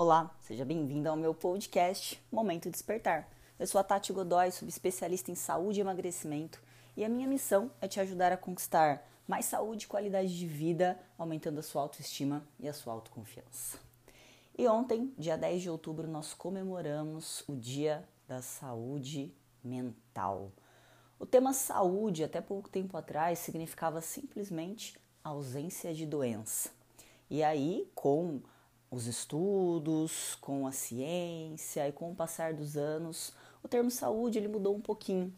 Olá, seja bem-vindo ao meu podcast Momento Despertar. Eu sou a Tati Godoy, subespecialista em saúde e emagrecimento, e a minha missão é te ajudar a conquistar mais saúde e qualidade de vida, aumentando a sua autoestima e a sua autoconfiança. E ontem, dia 10 de outubro, nós comemoramos o Dia da Saúde Mental. O tema saúde, até pouco tempo atrás, significava simplesmente ausência de doença. E aí, com os estudos, com a ciência e com o passar dos anos, o termo saúde ele mudou um pouquinho.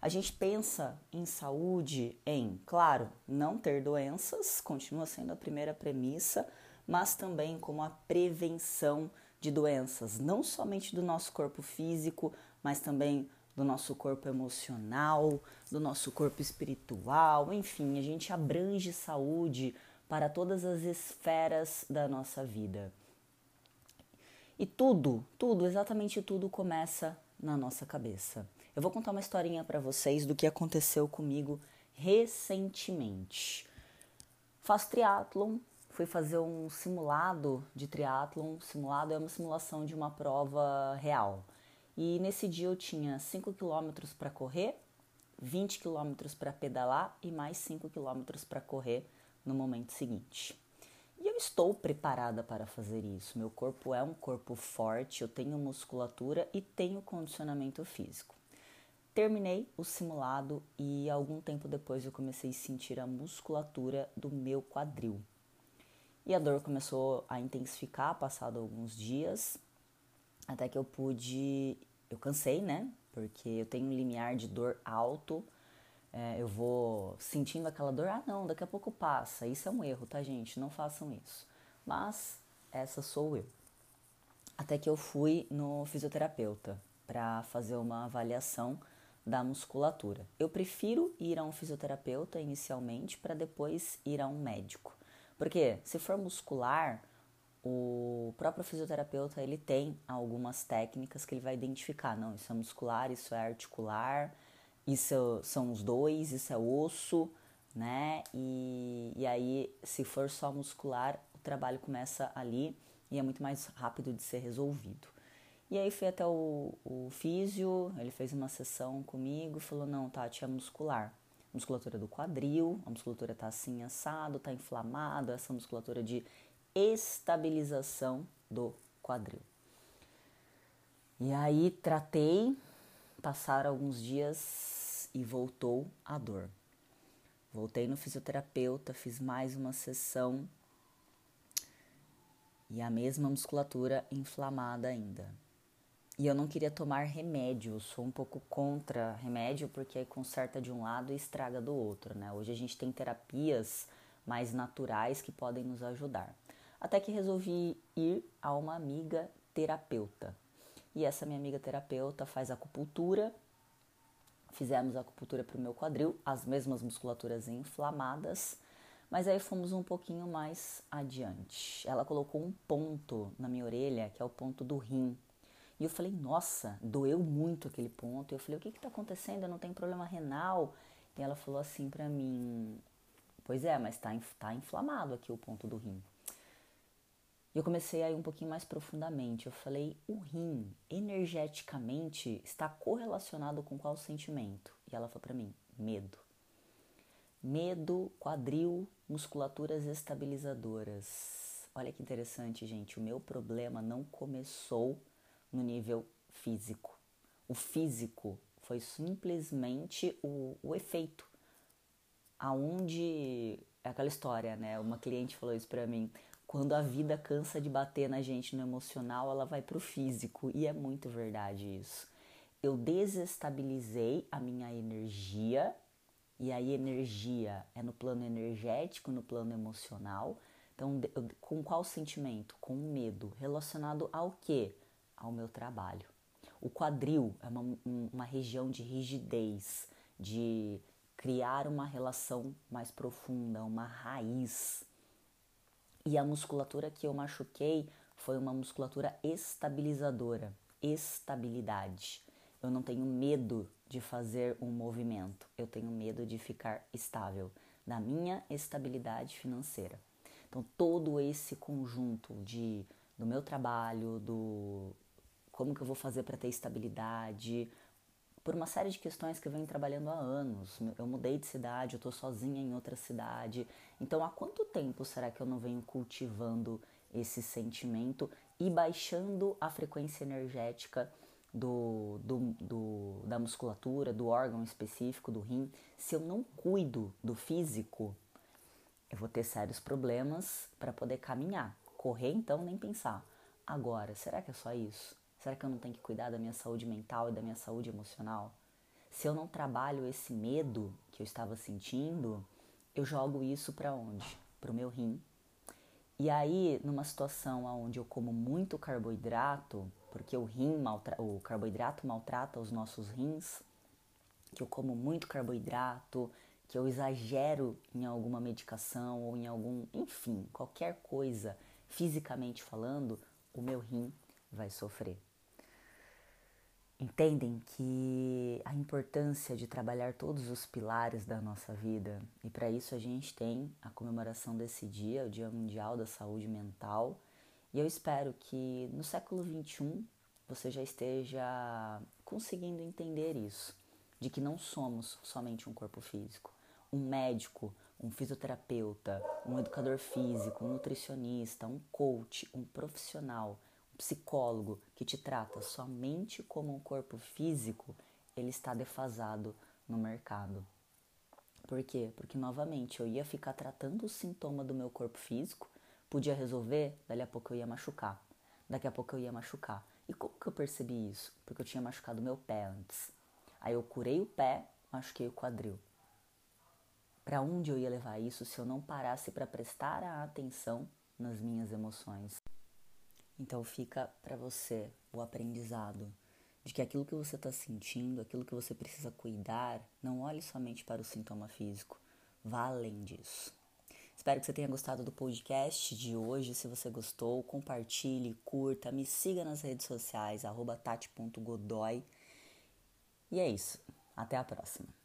A gente pensa em saúde em, claro, não ter doenças, continua sendo a primeira premissa, mas também como a prevenção de doenças, não somente do nosso corpo físico, mas também do nosso corpo emocional, do nosso corpo espiritual, enfim, a gente abrange saúde para todas as esferas da nossa vida. E tudo, tudo, exatamente tudo começa na nossa cabeça. Eu vou contar uma historinha para vocês do que aconteceu comigo recentemente. Faço triatlon, fui fazer um simulado de triatlon. Simulado é uma simulação de uma prova real. E nesse dia eu tinha 5 quilômetros para correr, 20 quilômetros para pedalar e mais 5 quilômetros para correr no momento seguinte. E eu estou preparada para fazer isso. Meu corpo é um corpo forte, eu tenho musculatura e tenho condicionamento físico. Terminei o simulado e algum tempo depois eu comecei a sentir a musculatura do meu quadril. E a dor começou a intensificar passado alguns dias, até que eu pude, eu cansei, né? Porque eu tenho um limiar de dor alto. É, eu vou sentindo aquela dor, ah não, daqui a pouco passa. Isso é um erro, tá, gente? Não façam isso. Mas essa sou eu. Até que eu fui no fisioterapeuta para fazer uma avaliação da musculatura. Eu prefiro ir a um fisioterapeuta inicialmente para depois ir a um médico. Porque se for muscular, o próprio fisioterapeuta ele tem algumas técnicas que ele vai identificar, não, isso é muscular, isso é articular, isso são os dois, isso é osso, né? E, e aí, se for só muscular, o trabalho começa ali e é muito mais rápido de ser resolvido. E aí fui até o, o físio, ele fez uma sessão comigo falou, não, Tati, é muscular. Musculatura do quadril, a musculatura tá assim assado, tá inflamado, essa musculatura de estabilização do quadril. E aí tratei, passaram alguns dias e voltou a dor. Voltei no fisioterapeuta, fiz mais uma sessão e a mesma musculatura inflamada ainda. E eu não queria tomar remédio, sou um pouco contra remédio porque conserta de um lado e estraga do outro, né? Hoje a gente tem terapias mais naturais que podem nos ajudar até que resolvi ir a uma amiga terapeuta. E essa minha amiga terapeuta faz acupuntura. Fizemos acupuntura para o meu quadril, as mesmas musculaturas inflamadas, mas aí fomos um pouquinho mais adiante. Ela colocou um ponto na minha orelha, que é o ponto do rim. E eu falei, nossa, doeu muito aquele ponto. E eu falei, o que está acontecendo? Eu não tenho problema renal? E ela falou assim para mim, pois é, mas está tá inflamado aqui o ponto do rim. E eu comecei a ir um pouquinho mais profundamente. Eu falei, o rim, energeticamente, está correlacionado com qual sentimento? E ela falou para mim, medo. Medo, quadril, musculaturas estabilizadoras. Olha que interessante, gente. O meu problema não começou no nível físico. O físico foi simplesmente o, o efeito. Aonde. É aquela história, né? Uma cliente falou isso pra mim. Quando a vida cansa de bater na gente no emocional, ela vai pro físico. E é muito verdade isso. Eu desestabilizei a minha energia, e aí energia é no plano energético, no plano emocional. Então, com qual sentimento? Com medo. Relacionado ao quê? Ao meu trabalho. O quadril é uma, uma região de rigidez, de criar uma relação mais profunda, uma raiz e a musculatura que eu machuquei foi uma musculatura estabilizadora, estabilidade. Eu não tenho medo de fazer um movimento, eu tenho medo de ficar estável, da minha estabilidade financeira. Então, todo esse conjunto de do meu trabalho, do como que eu vou fazer para ter estabilidade, por uma série de questões que eu venho trabalhando há anos. Eu mudei de cidade, eu estou sozinha em outra cidade. Então, há quanto tempo será que eu não venho cultivando esse sentimento e baixando a frequência energética do, do, do, da musculatura, do órgão específico, do rim? Se eu não cuido do físico, eu vou ter sérios problemas para poder caminhar. Correr, então, nem pensar. Agora, será que é só isso? Será que eu não tenho que cuidar da minha saúde mental e da minha saúde emocional? Se eu não trabalho esse medo que eu estava sentindo, eu jogo isso para onde? Para o meu rim. E aí, numa situação onde eu como muito carboidrato, porque o rim o carboidrato maltrata os nossos rins, que eu como muito carboidrato, que eu exagero em alguma medicação ou em algum, enfim, qualquer coisa, fisicamente falando, o meu rim vai sofrer. Entendem que a importância de trabalhar todos os pilares da nossa vida e para isso a gente tem a comemoração desse dia, o Dia Mundial da Saúde Mental. E eu espero que no século 21 você já esteja conseguindo entender isso, de que não somos somente um corpo físico um médico, um fisioterapeuta, um educador físico, um nutricionista, um coach, um profissional, psicólogo que te trata somente como um corpo físico, ele está defasado no mercado. Por quê? Porque novamente eu ia ficar tratando o sintoma do meu corpo físico, podia resolver, dali a pouco eu ia machucar. Daqui a pouco eu ia machucar. E como que eu percebi isso? Porque eu tinha machucado meu pé antes. Aí eu curei o pé, machuquei o quadril. Para onde eu ia levar isso se eu não parasse para prestar a atenção nas minhas emoções? Então fica para você o aprendizado de que aquilo que você está sentindo, aquilo que você precisa cuidar, não olhe somente para o sintoma físico, vá além disso. Espero que você tenha gostado do podcast de hoje. Se você gostou, compartilhe, curta, me siga nas redes sociais, tati.godoy. E é isso. Até a próxima.